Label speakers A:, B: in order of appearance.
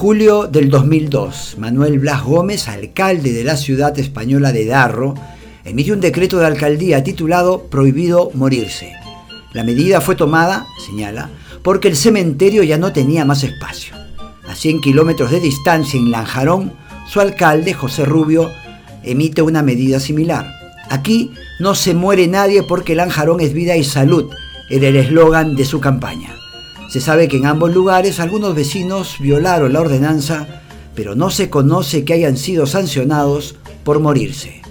A: Julio del 2002, Manuel Blas Gómez, alcalde de la ciudad española de Darro, emitió un decreto de alcaldía titulado Prohibido morirse. La medida fue tomada, señala, porque el cementerio ya no tenía más espacio. A 100 kilómetros de distancia en Lanjarón, su alcalde, José Rubio, emite una medida similar. Aquí no se muere nadie porque Lanjarón es vida y salud, era el eslogan de su campaña. Se sabe que en ambos lugares algunos vecinos violaron la ordenanza, pero no se conoce que hayan sido sancionados por morirse.